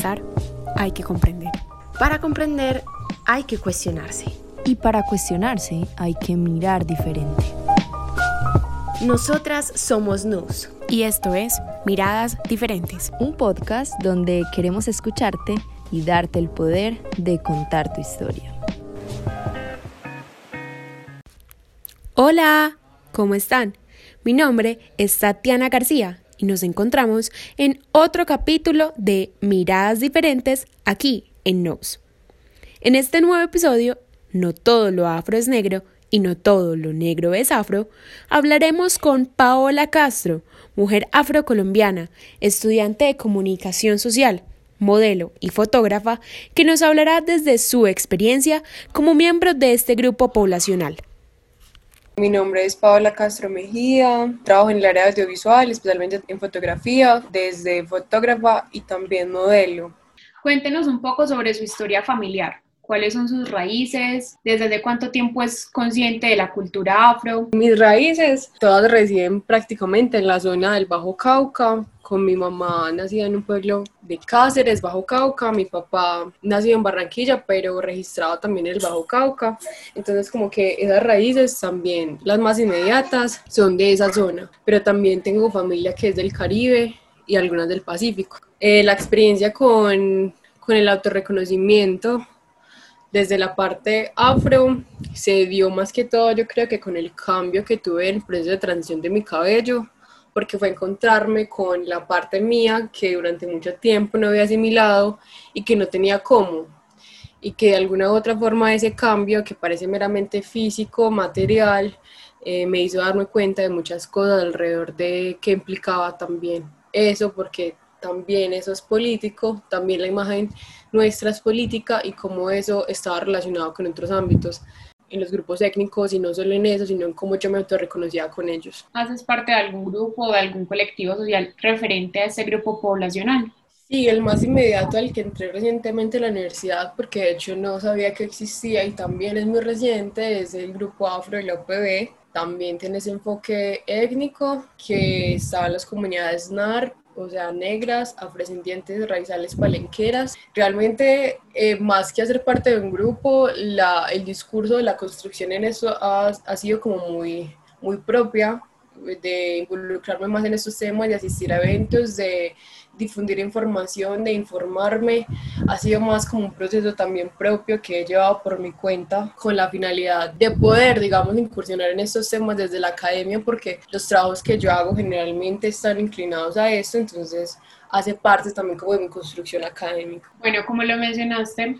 pensar, hay que comprender. Para comprender, hay que cuestionarse. Y para cuestionarse, hay que mirar diferente. Nosotras somos NUS. Y esto es Miradas Diferentes. Un podcast donde queremos escucharte y darte el poder de contar tu historia. Hola, ¿cómo están? Mi nombre es Tatiana García y nos encontramos en otro capítulo de Miradas Diferentes aquí en NOS. En este nuevo episodio, No todo lo afro es negro y no todo lo negro es afro, hablaremos con Paola Castro, mujer afrocolombiana, estudiante de comunicación social, modelo y fotógrafa, que nos hablará desde su experiencia como miembro de este grupo poblacional. Mi nombre es Paola Castro Mejía, trabajo en el área audiovisual, especialmente en fotografía, desde fotógrafa y también modelo. Cuéntenos un poco sobre su historia familiar. ¿Cuáles son sus raíces? ¿Desde cuánto tiempo es consciente de la cultura afro? Mis raíces todas residen prácticamente en la zona del Bajo Cauca, con mi mamá nacida en un pueblo de Cáceres, Bajo Cauca, mi papá nacido en Barranquilla, pero registrado también en el Bajo Cauca. Entonces como que esas raíces también, las más inmediatas, son de esa zona, pero también tengo familia que es del Caribe y algunas del Pacífico. Eh, la experiencia con, con el autorreconocimiento desde la parte afro se dio más que todo yo creo que con el cambio que tuve en el proceso de transición de mi cabello porque fue encontrarme con la parte mía que durante mucho tiempo no había asimilado y que no tenía cómo. Y que de alguna u otra forma ese cambio, que parece meramente físico, material, eh, me hizo darme cuenta de muchas cosas alrededor de qué implicaba también eso, porque también eso es político, también la imagen nuestra es política y cómo eso estaba relacionado con otros ámbitos en los grupos étnicos y no solo en eso, sino en cómo yo me autorreconocía con ellos. ¿Haces parte de algún grupo o de algún colectivo social referente a ese grupo poblacional? Sí, el más inmediato al que entré recientemente en la universidad, porque de hecho no sabía que existía y también es muy reciente, es el grupo Afro de la UPB. También tiene ese enfoque étnico que está en las comunidades NAR o sea, negras, afrodescendientes, raizales, palenqueras. Realmente, eh, más que hacer parte de un grupo, la, el discurso de la construcción en eso ha, ha sido como muy, muy propia de involucrarme más en estos temas, de asistir a eventos, de difundir información, de informarme. Ha sido más como un proceso también propio que he llevado por mi cuenta con la finalidad de poder, digamos, incursionar en estos temas desde la academia porque los trabajos que yo hago generalmente están inclinados a esto, entonces hace parte también como de mi construcción académica. Bueno, como lo mencionaste,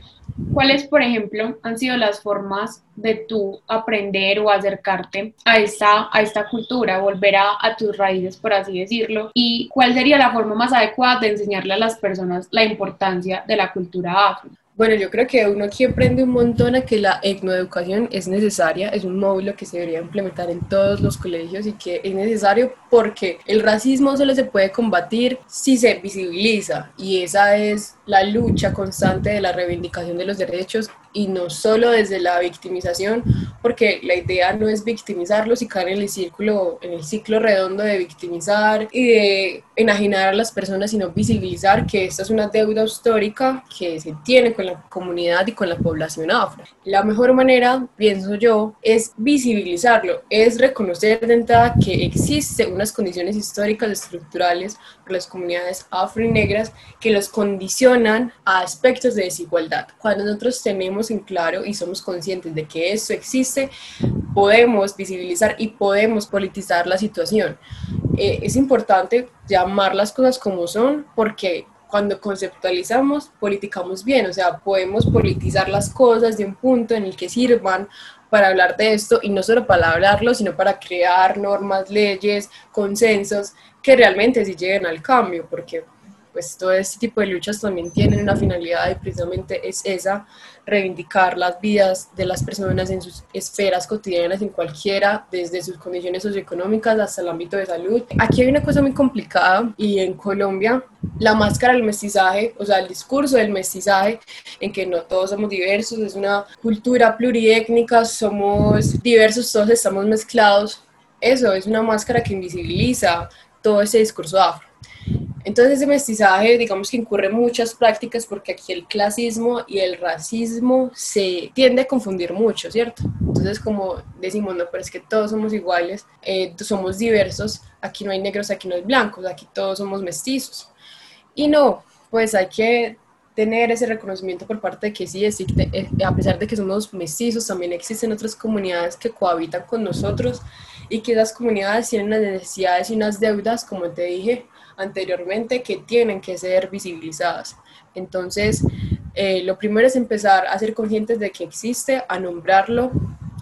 ¿cuáles, por ejemplo, han sido las formas de tú aprender o acercarte a esta, a esta cultura, volver a, a tus raíces, por así decirlo? ¿Y cuál sería la forma más adecuada de enseñarle a las personas la importancia de la cultura afro? Bueno, yo creo que uno aquí aprende un montón a que la etnoeducación es necesaria, es un módulo que se debería implementar en todos los colegios y que es necesario porque el racismo solo se puede combatir si se visibiliza y esa es la lucha constante de la reivindicación de los derechos y no solo desde la victimización, porque la idea no es victimizarlos y caer en el círculo, en el ciclo redondo de victimizar y de enajenar a las personas, sino visibilizar que esta es una deuda histórica que se tiene con la comunidad y con la población afro. La mejor manera, pienso yo, es visibilizarlo, es reconocer de entrada que existen unas condiciones históricas estructurales para las comunidades afro y negras que los condicionan a aspectos de desigualdad. Cuando nosotros tenemos en claro y somos conscientes de que eso existe, podemos visibilizar y podemos politizar la situación. Eh, es importante llamar las cosas como son porque cuando conceptualizamos, politicamos bien, o sea, podemos politizar las cosas de un punto en el que sirvan para hablar de esto y no solo para hablarlo, sino para crear normas, leyes, consensos que realmente sí lleguen al cambio, porque pues todo este tipo de luchas también tienen una finalidad y precisamente es esa, reivindicar las vidas de las personas en sus esferas cotidianas, en cualquiera, desde sus condiciones socioeconómicas hasta el ámbito de salud. Aquí hay una cosa muy complicada y en Colombia la máscara del mestizaje, o sea, el discurso del mestizaje, en que no todos somos diversos, es una cultura pluriétnica, somos diversos, todos estamos mezclados. Eso es una máscara que invisibiliza todo ese discurso afro Entonces ese mestizaje, digamos que incurre en muchas prácticas porque aquí el clasismo y el racismo se tiende a confundir mucho, ¿cierto? Entonces como decimos, no, pero es que todos somos iguales, eh, somos diversos, aquí no hay negros, aquí no hay blancos, aquí todos somos mestizos. Y no, pues hay que tener ese reconocimiento por parte de que sí existe, eh, a pesar de que somos mestizos, también existen otras comunidades que cohabitan con nosotros y que esas comunidades tienen unas necesidades y unas deudas, como te dije, anteriormente que tienen que ser visibilizadas. Entonces, eh, lo primero es empezar a ser conscientes de que existe, a nombrarlo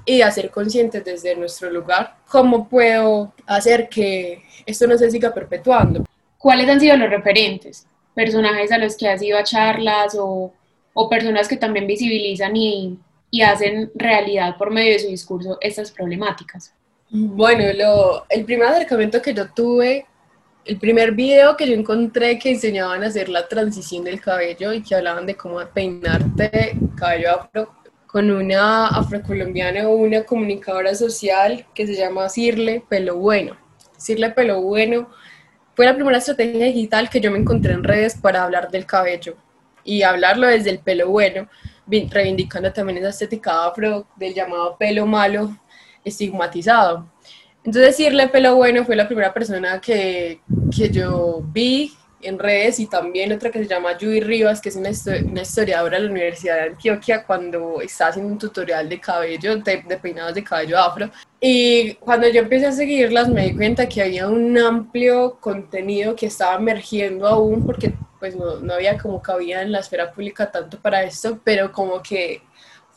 y a ser conscientes desde nuestro lugar cómo puedo hacer que esto no se siga perpetuando. ¿Cuáles han sido los referentes? Personajes a los que has ido a charlas o, o personas que también visibilizan y, y hacen realidad por medio de su discurso estas problemáticas. Bueno, lo, el primer acercamiento que yo tuve el primer video que yo encontré que enseñaban a hacer la transición del cabello y que hablaban de cómo peinarte cabello afro con una afrocolombiana o una comunicadora social que se llama Cirle Pelo Bueno. Cirle Pelo Bueno fue la primera estrategia digital que yo me encontré en redes para hablar del cabello y hablarlo desde el pelo bueno, reivindicando también esa estética afro del llamado pelo malo estigmatizado. Entonces, decirle pelo bueno fue la primera persona que, que yo vi en redes y también otra que se llama Judy Rivas, que es una, una, historiadora de la Universidad de Antioquia, cuando está haciendo un tutorial de cabello, de, de, peinados de cabello afro. Y cuando yo empecé a seguirlas me di cuenta que había un amplio contenido que estaba emergiendo aún, porque pues no, no había como cabida en la esfera pública tanto para esto, pero como que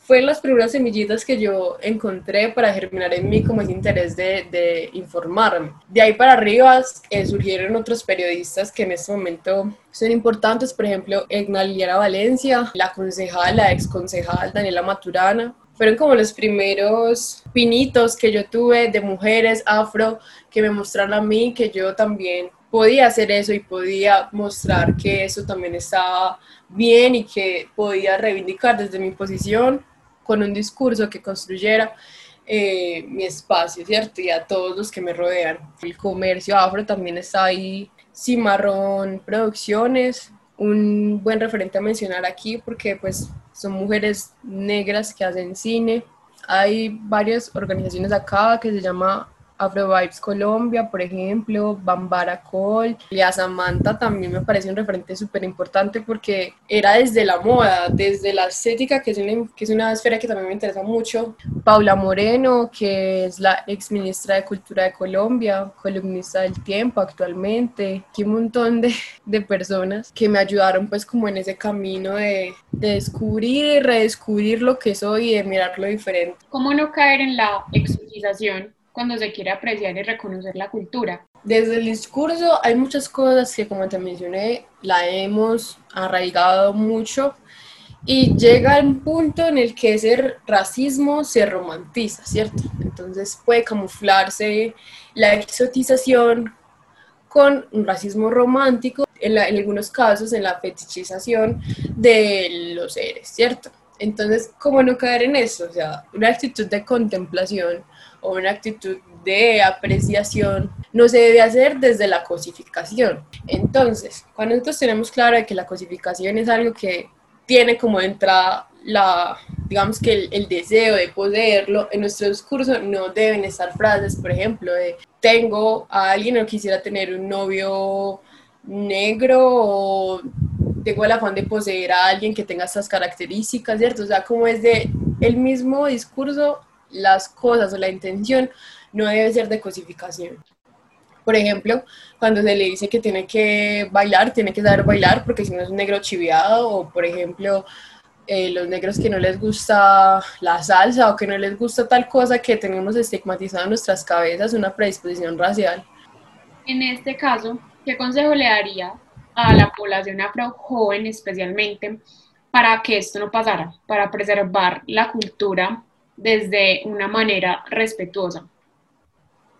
fue las primeras semillitas que yo encontré para germinar en mí como ese interés de, de informarme. De ahí para arriba eh, surgieron otros periodistas que en este momento son importantes, por ejemplo, Egna Liliana Valencia, la concejal, la ex concejal Daniela Maturana. Fueron como los primeros pinitos que yo tuve de mujeres afro que me mostraron a mí que yo también podía hacer eso y podía mostrar que eso también estaba bien y que podía reivindicar desde mi posición con un discurso que construyera eh, mi espacio, ¿cierto? Y a todos los que me rodean. El comercio afro también está ahí, Cimarrón Producciones, un buen referente a mencionar aquí porque pues son mujeres negras que hacen cine. Hay varias organizaciones acá que se llama Afro Vibes Colombia, por ejemplo, Bambara Col, Lea Samantha también me parece un referente súper importante porque era desde la moda, desde la estética, que es, una, que es una esfera que también me interesa mucho. Paula Moreno, que es la ex ministra de Cultura de Colombia, columnista del Tiempo actualmente, y un montón de, de personas que me ayudaron pues como en ese camino de, de descubrir y redescubrir lo que soy y de mirarlo diferente. ¿Cómo no caer en la exotización cuando se quiere apreciar y reconocer la cultura. Desde el discurso hay muchas cosas que, como te mencioné, la hemos arraigado mucho y llega un punto en el que ese racismo se romantiza, ¿cierto? Entonces puede camuflarse la exotización con un racismo romántico, en, en algunos casos en la fetichización de los seres, ¿cierto? Entonces, ¿cómo no caer en eso? O sea, una actitud de contemplación o una actitud de apreciación no se debe hacer desde la cosificación. Entonces, cuando nosotros tenemos claro que la cosificación es algo que tiene como entrada la, digamos que el, el, deseo de poderlo, en nuestro discurso no deben estar frases, por ejemplo, de tengo a alguien o quisiera tener un novio negro o tengo el afán de poseer a alguien que tenga estas características, ¿cierto? O sea, como es de el mismo discurso las cosas o la intención no debe ser de cosificación. Por ejemplo, cuando se le dice que tiene que bailar, tiene que saber bailar porque si no es negro chiviado, o por ejemplo, eh, los negros que no les gusta la salsa o que no les gusta tal cosa que tenemos estigmatizado en nuestras cabezas, una predisposición racial. En este caso, ¿qué consejo le daría a la población afro joven especialmente para que esto no pasara, para preservar la cultura desde una manera respetuosa?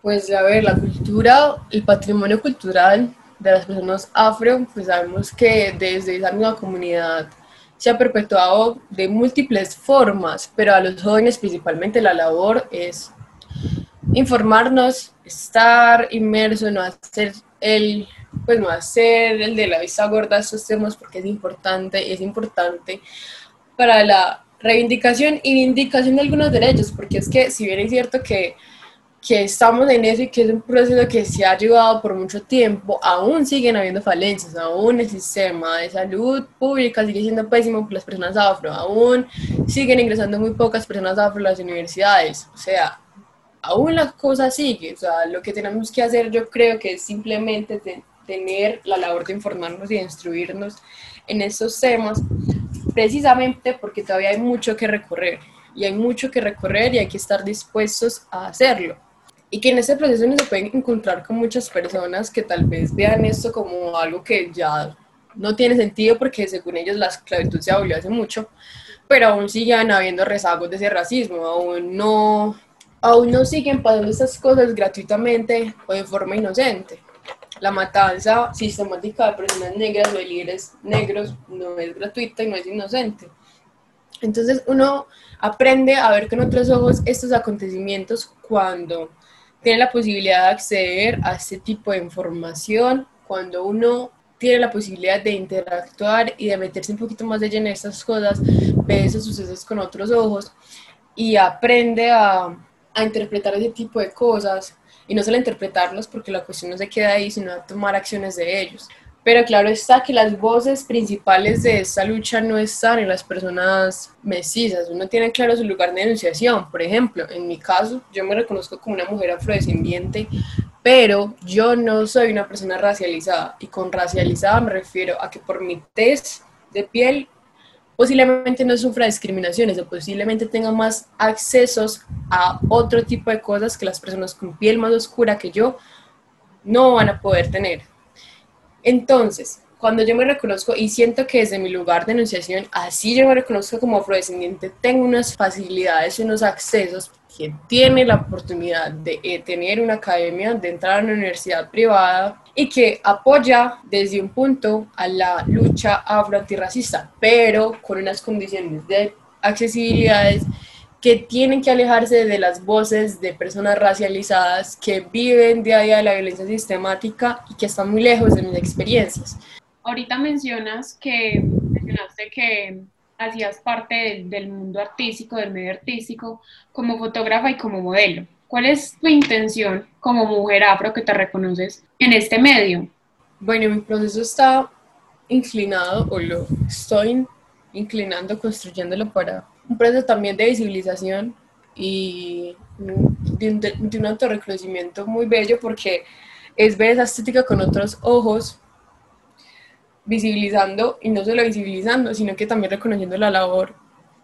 Pues a ver, la cultura, el patrimonio cultural de las personas afro, pues sabemos que desde esa misma comunidad se ha perpetuado de múltiples formas, pero a los jóvenes principalmente la labor es informarnos, estar inmerso, no hacer el pues no hacer el de la vista gorda estos temas porque es importante, es importante para la reivindicación y vindicación de algunos derechos, porque es que si bien es cierto que que estamos en eso y que es un proceso que se ha llevado por mucho tiempo, aún siguen habiendo falencias, aún el sistema de salud pública sigue siendo pésimo por las personas afro, aún siguen ingresando muy pocas personas afro a las universidades, o sea, aún las cosas siguen, o sea, lo que tenemos que hacer yo creo que es simplemente tener la labor de informarnos y de instruirnos en estos temas, precisamente porque todavía hay mucho que recorrer y hay mucho que recorrer y hay que estar dispuestos a hacerlo y que en ese proceso se pueden encontrar con muchas personas que tal vez vean esto como algo que ya no tiene sentido porque según ellos la esclavitud se abolió hace mucho, pero aún siguen habiendo rezagos de ese racismo, aún no, aún no siguen pasando estas cosas gratuitamente o de forma inocente. La matanza sistemática de personas negras o de líderes negros no es gratuita y no es inocente. Entonces uno aprende a ver con otros ojos estos acontecimientos cuando tiene la posibilidad de acceder a este tipo de información cuando uno tiene la posibilidad de interactuar y de meterse un poquito más de lleno en estas cosas, ve esos sucesos con otros ojos y aprende a, a interpretar ese tipo de cosas y no solo interpretarlos porque la cuestión no se queda ahí, sino tomar acciones de ellos. Pero claro está que las voces principales de esta lucha no están en las personas mestizas. Uno tiene claro su lugar de enunciación. Por ejemplo, en mi caso, yo me reconozco como una mujer afrodescendiente, pero yo no soy una persona racializada. Y con racializada me refiero a que por mi test de piel posiblemente no sufra discriminaciones o posiblemente tenga más accesos a otro tipo de cosas que las personas con piel más oscura que yo no van a poder tener. Entonces, cuando yo me reconozco y siento que desde mi lugar de enunciación, así yo me reconozco como afrodescendiente, tengo unas facilidades y unos accesos que tiene la oportunidad de eh, tener una academia, de entrar a una universidad privada y que apoya desde un punto a la lucha afro-antirracista, pero con unas condiciones de accesibilidades que tienen que alejarse de las voces de personas racializadas que viven día a día de la violencia sistemática y que están muy lejos de mis experiencias. Ahorita mencionas que mencionaste que hacías parte del, mundo artístico, del medio artístico, como fotógrafa y como modelo. ¿Cuál es tu intención como mujer afro que te reconoces en este medio? Bueno, mi proceso está inclinado, o lo estoy inclinando, construyéndolo para un proceso también de visibilización y de un, de un autorreconocimiento muy bello porque es ver esa estética con otros ojos, visibilizando y no solo visibilizando, sino que también reconociendo la labor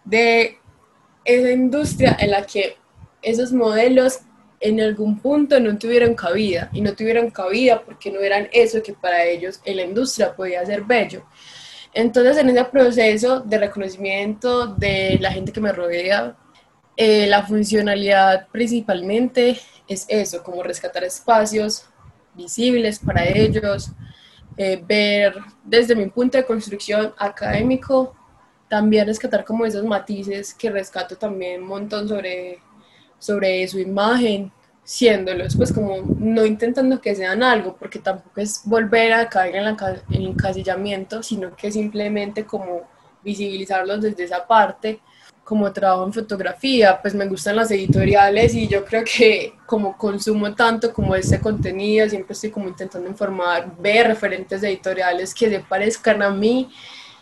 de esa industria en la que esos modelos en algún punto no tuvieron cabida y no tuvieron cabida porque no eran eso que para ellos en la industria podía ser bello. Entonces, en ese proceso de reconocimiento de la gente que me rodea, eh, la funcionalidad principalmente es eso, como rescatar espacios visibles para ellos, eh, ver desde mi punto de construcción académico, también rescatar como esos matices que rescato también un montón sobre, sobre su imagen, siéndolos, pues como no intentando que sean algo, porque tampoco es volver a caer en, el encasillamiento, sino que simplemente como visibilizarlos desde esa parte, como trabajo en fotografía, pues me gustan las editoriales y yo creo que como consumo tanto como este contenido, siempre estoy como intentando informar, ver referentes editoriales que se parezcan a mí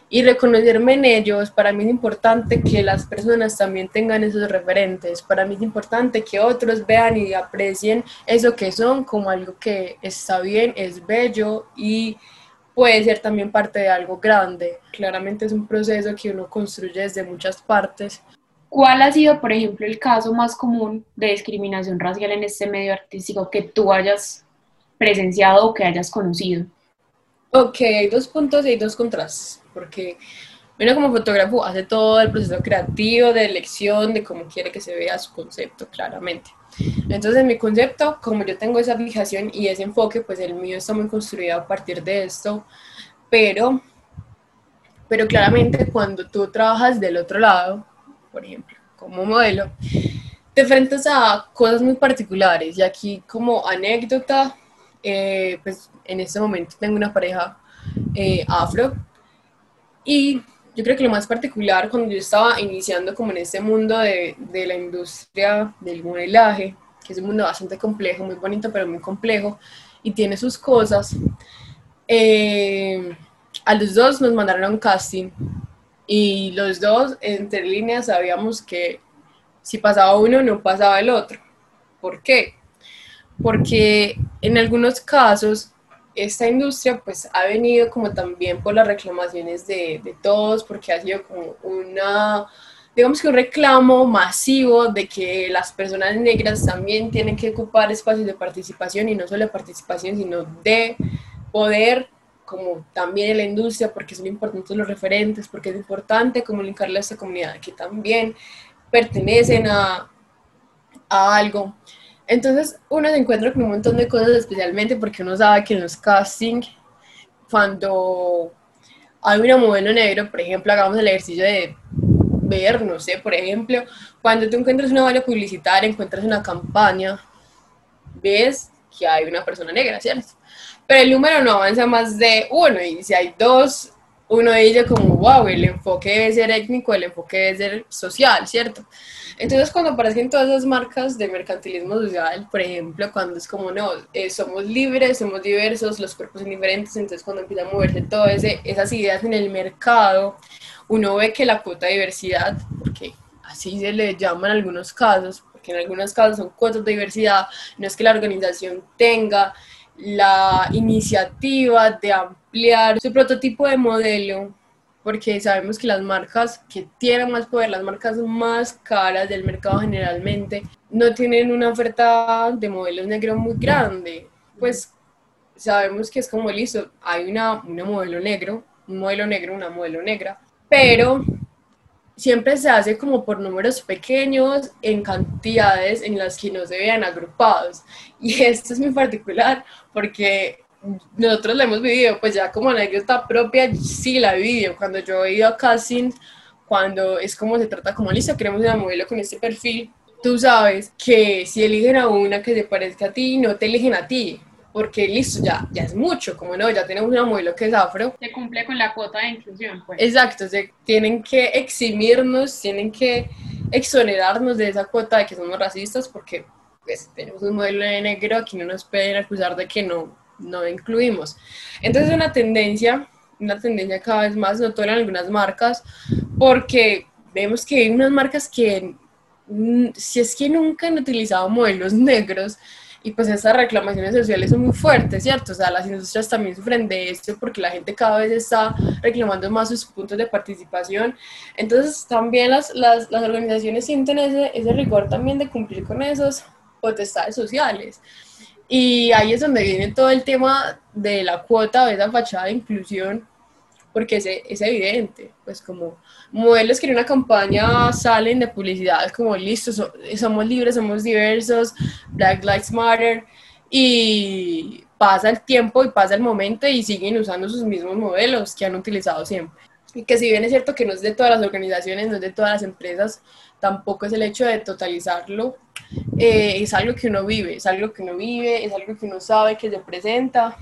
y reconocerme en ellos, para mí es importante que las personas también tengan esos referentes, para mí es importante que otros vean y aprecien eso que son como algo que está bien, es bello y puede ser también parte de algo grande. Claramente es un proceso que uno construye desde muchas partes. ¿Cuál ha sido, por ejemplo, el caso más común de discriminación racial en este medio artístico que tú hayas presenciado o que hayas conocido? Ok, hay dos puntos y hay dos contrastes porque uno como fotógrafo hace todo el proceso creativo de elección, de cómo quiere que se vea su concepto claramente. Entonces mi concepto, como yo tengo esa fijación y ese enfoque, pues el mío está muy construido a partir de esto, pero, pero claramente cuando tú trabajas del otro lado, por ejemplo, como modelo, te enfrentas a cosas muy particulares y aquí como anécdota, eh, pues en este momento tengo una pareja eh, afro y yo creo que lo más particular cuando yo estaba iniciando como en este mundo de, de la industria del modelaje, que es un mundo bastante complejo, muy bonito, pero muy complejo, y tiene sus cosas, eh, a los dos nos mandaron a un casting y los dos entre líneas sabíamos que si pasaba uno no pasaba el otro. ¿Por qué? Porque en algunos casos esta industria pues ha venido como también por las reclamaciones de, de, todos, porque ha sido como una, digamos que un reclamo masivo de que las personas negras también tienen que ocupar espacios de participación y no solo de participación, sino de poder como también en la industria, porque son importantes los referentes, porque es importante comunicarle a esta comunidad que también pertenecen a, a algo. Entonces uno se encuentra con un montón de cosas, especialmente porque uno sabe que en los castings, cuando hay una modelo negro, por ejemplo, hagamos el ejercicio de ver, no sé, por ejemplo, cuando tú encuentras una valla publicitaria, encuentras una campaña, ves que hay una persona negra, ¿cierto? Pero el número no avanza más de uno, y si hay dos, uno dice como, wow, el enfoque debe ser étnico, el enfoque debe ser social, ¿cierto? Entonces, cuando aparecen todas esas marcas de mercantilismo social, por ejemplo, cuando es como, no, eh, somos libres, somos diversos, los cuerpos son diferentes, entonces cuando empieza a moverse todas esas ideas en el mercado, uno ve que la cuota de diversidad, porque así se le llama en algunos casos, porque en algunos casos son cuotas de diversidad, no es que la organización tenga la iniciativa de ampliar su prototipo de modelo porque sabemos que las marcas que tienen más poder, las marcas más caras del mercado generalmente, no tienen una oferta de modelos negros muy grande. Pues sabemos que es como listo, hay una, una modelo negro, un modelo negro, una modelo negra, pero siempre se hace como por números pequeños en cantidades en las que no se vean agrupados. Y esto es muy particular porque nosotros la hemos vivido, pues ya como anécdota propia, sí la he vivido. Cuando yo he ido a casting, cuando es como se trata como lista, queremos una modelo con este perfil, tú sabes que si eligen a una que se parezca a ti, no te eligen a ti, porque listo, ya, ya es mucho, como no, ya tenemos una modelo que es afro. Se cumple con la cuota de inclusión, pues. Exacto, se, tienen que eximirnos, tienen que exonerarnos de esa cuota de que somos racistas, porque pues tenemos un modelo de negro, aquí no nos pueden acusar de que no no incluimos. Entonces es una tendencia, una tendencia cada vez más notoria en algunas marcas, porque vemos que hay unas marcas que, si es que nunca han utilizado modelos negros, y pues estas reclamaciones sociales son muy fuertes, ¿cierto? O sea, las industrias también sufren de esto porque la gente cada vez está reclamando más sus puntos de participación. Entonces también las, las, las organizaciones sienten ese, ese rigor también de cumplir con esos potestades sociales. Y ahí es donde viene todo el tema de la cuota o esa fachada de inclusión, porque es, es evidente, pues como modelos que en una campaña salen de publicidad como listo, somos libres, somos diversos, Black Lives Matter, y pasa el tiempo y pasa el momento y siguen usando sus mismos modelos que han utilizado siempre. Y que si bien es cierto que no es de todas las organizaciones, no es de todas las empresas, tampoco es el hecho de totalizarlo eh, es algo que uno vive, es algo que uno vive, es algo que uno sabe que se presenta.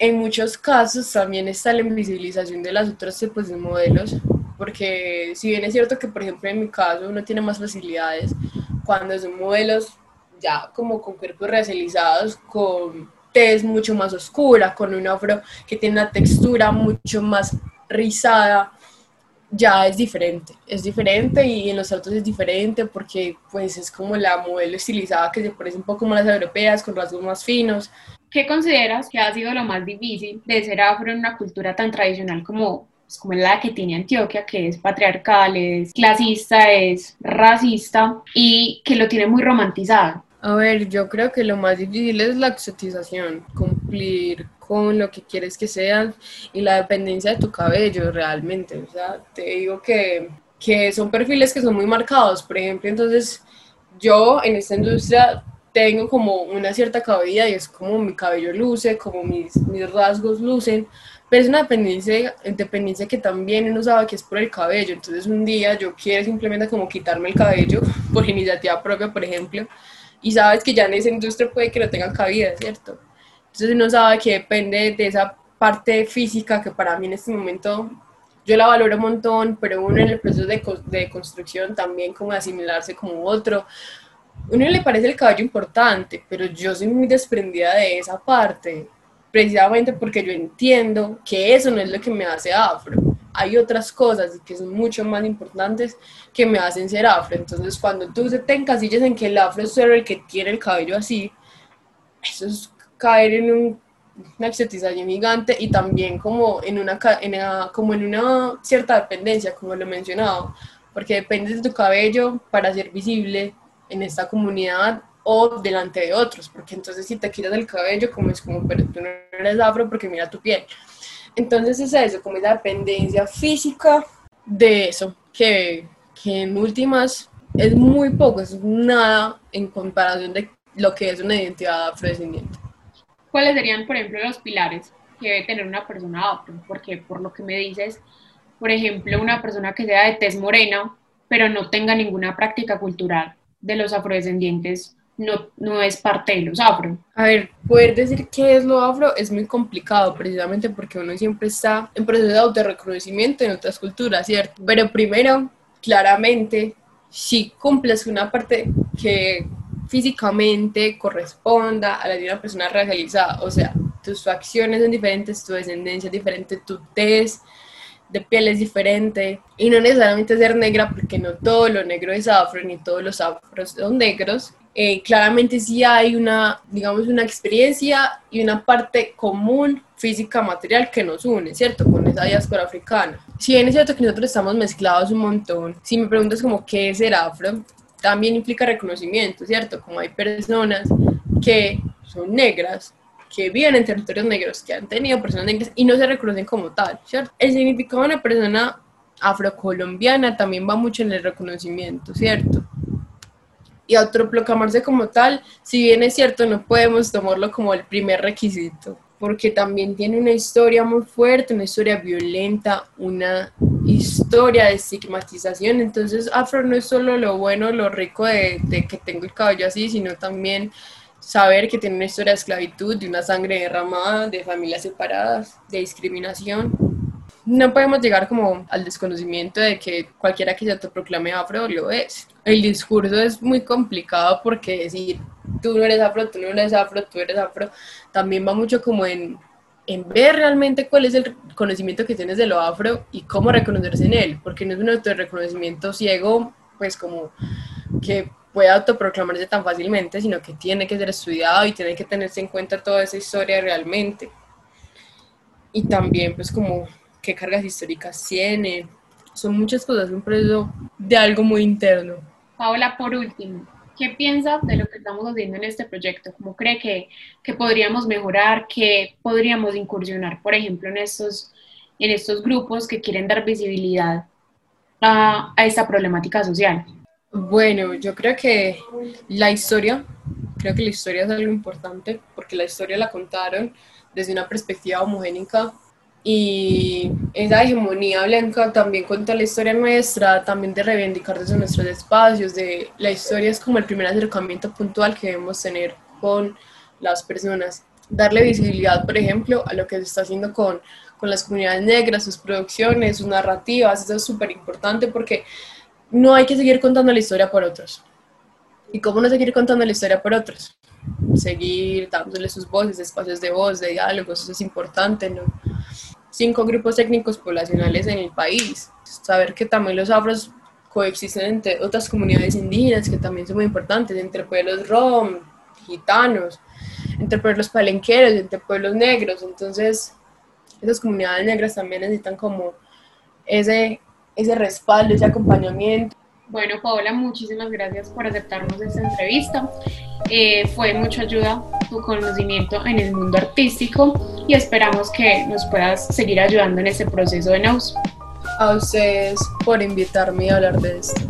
En muchos casos también está la invisibilización de las otros tipos de modelos, porque si bien es cierto que, por ejemplo, en mi caso uno tiene más facilidades cuando son modelos ya como con cuerpos racializados, con tez mucho más oscura, con un afro que tiene una textura mucho más rizada, ya es diferente, es diferente y en los autos es diferente porque pues es como la modelo estilizada que se parece un poco como las europeas con rasgos más finos. ¿Qué consideras que ha sido lo más difícil de ser afro en una cultura tan tradicional como, pues, como la que tiene Antioquia, que es patriarcal, es clasista, es racista y que lo tiene muy romantizado? A ver, yo creo que lo más difícil es la exotización, cumplir con lo que quieres que sean y la dependencia de tu cabello realmente. O sea, te digo que, que son perfiles que son muy marcados. Por ejemplo, entonces yo en esta industria tengo como una cierta cabida y es como mi cabello luce, como mis, mis rasgos lucen, pero es una dependencia, dependencia que también uno sabe que es por el cabello. Entonces un día yo quiero simplemente como quitarme el cabello por iniciativa propia, por ejemplo, y sabes que ya en esa industria puede que no tengan cabida, ¿cierto? Entonces uno sabe que depende de esa parte física que para mí en este momento yo la valoro un montón, pero uno en el proceso de, de construcción también como asimilarse como otro. Uno le parece el cabello importante, pero yo soy muy desprendida de esa parte, precisamente porque yo entiendo que eso no es lo que me hace afro. Hay otras cosas que son mucho más importantes que me hacen ser afro. Entonces, cuando tú te encasillas en que el afro es solo el que tiene el cabello así, eso es caer en un una exotización gigante y también como en una, como en una cierta dependencia, como lo he mencionado, porque dependes de tu cabello para ser visible en esta comunidad o delante de otros, porque entonces si te quitas el cabello, como es como, pero tú no eres afro porque mira tu piel. Entonces es eso, como esa dependencia física de eso, que, que en últimas es muy poco, es nada en comparación de lo que es una identidad afrodescendiente. ¿cuáles serían, por ejemplo, los pilares que debe tener una persona afro? Porque por lo que me dices, por ejemplo, una persona que sea de tez morena, pero no tenga ninguna práctica cultural de los afrodescendientes, no, no es parte de los afro. A ver, poder decir qué es lo afro es muy complicado, precisamente porque uno siempre está en proceso de autorreconocimiento en otras culturas, ¿cierto? Pero primero, claramente, si cumples una parte que físicamente corresponda a la de una persona racializada. O sea, tus facciones son diferentes, tu descendencia es diferente, tu tez de piel es diferente. Y no necesariamente ser negra, porque no todo lo negro es afro, ni todos los afros son negros. Eh, claramente sí hay una, digamos, una experiencia y una parte común física material que nos une, ¿cierto? Con esa diáspora africana. Si bien es cierto que nosotros estamos mezclados un montón, si me preguntas como qué es ser afro, también implica reconocimiento, ¿cierto? Como hay personas que son negras, que viven en territorios negros, que han tenido personas negras y no se reconocen como tal, ¿cierto? El significado de una persona afrocolombiana también va mucho en el reconocimiento, ¿cierto? Y autoproclamarse como tal, si bien es cierto, no podemos tomarlo como el primer requisito, porque también tiene una historia muy fuerte, una historia violenta, una historia de estigmatización. Entonces, afro no es solo lo bueno, lo rico de, que tengo el cabello así, sino también saber que tiene una historia de esclavitud, de una sangre derramada, de familias separadas, de discriminación. No podemos llegar como al desconocimiento de que cualquiera que se autoproclame afro lo es. El discurso es muy complicado porque decir tú no eres afro, tú no eres afro, tú eres afro, también va mucho como en, en ver realmente cuál es el conocimiento que tienes de lo afro y cómo reconocerse en él, porque no es un autorreconocimiento ciego, pues como que pueda autoproclamarse tan fácilmente, sino que tiene que ser estudiado y tiene que tenerse en cuenta toda esa historia realmente. Y también pues como qué cargas históricas tiene, son muchas cosas, un proceso de algo muy interno. Paola, por último, ¿Qué piensa de lo que estamos haciendo en este proyecto? ¿Cómo cree que, que podríamos mejorar? ¿Qué podríamos incursionar, por ejemplo, en estos, en estos grupos que quieren dar visibilidad a, a esta problemática social? Bueno, yo creo que la historia, creo que la historia es algo importante porque la historia la contaron desde una perspectiva homogénica y esa hegemonía blanca también cuenta la historia nuestra, también de reivindicar desde nuestros espacios, de la historia es como el primer acercamiento puntual que debemos tener con las personas. Darle visibilidad, por ejemplo, a lo que se está haciendo con, con las comunidades negras, sus producciones, sus narrativas, eso es súper importante porque no hay que seguir contando la historia por otros. ¿Y cómo no seguir contando la historia por otros? Seguir dándole sus voces, espacios de voz, de diálogos, eso es importante, ¿no? cinco grupos técnicos poblacionales en el país. Saber que también los afros coexisten entre otras comunidades indígenas que también son muy importantes, entre pueblos rom, gitanos, entre pueblos palenqueros, entre pueblos negros. Entonces, esas comunidades negras también necesitan como ese, ese respaldo, ese acompañamiento. Bueno, Paola, muchísimas gracias por aceptarnos esta entrevista. Eh, fue mucha ayuda tu conocimiento en el mundo artístico y esperamos que nos puedas seguir ayudando en este proceso de NAUS. A ustedes por invitarme a hablar de esto.